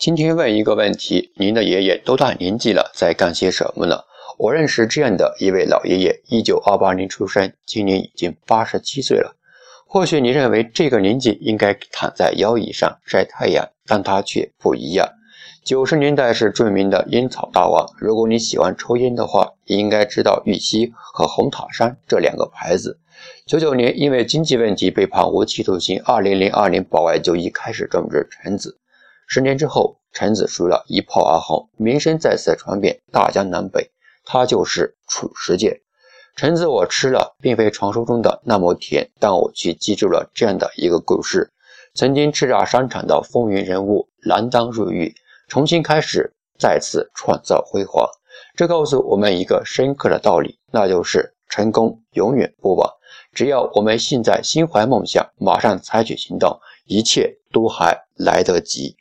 今天问一个问题：您的爷爷多大年纪了，在干些什么呢？我认识这样的一位老爷爷，一九二八年出生，今年已经八十七岁了。或许你认为这个年纪应该躺在摇椅上晒太阳，但他却不一样。九十年代是著名的烟草大王，如果你喜欢抽烟的话，应该知道玉溪和红塔山这两个牌子。九九年因为经济问题被判无期徒刑，二零零二年保外就医，开始种植橙子。十年之后，橙子熟了，一炮而红，名声再次传遍大江南北。它就是褚时健。橙子我吃了，并非传说中的那么甜，但我却记住了这样的一个故事：曾经叱咤商场的风云人物锒铛入狱，重新开始，再次创造辉煌。这告诉我们一个深刻的道理，那就是成功永远不晚。只要我们现在心怀梦想，马上采取行动，一切都还来得及。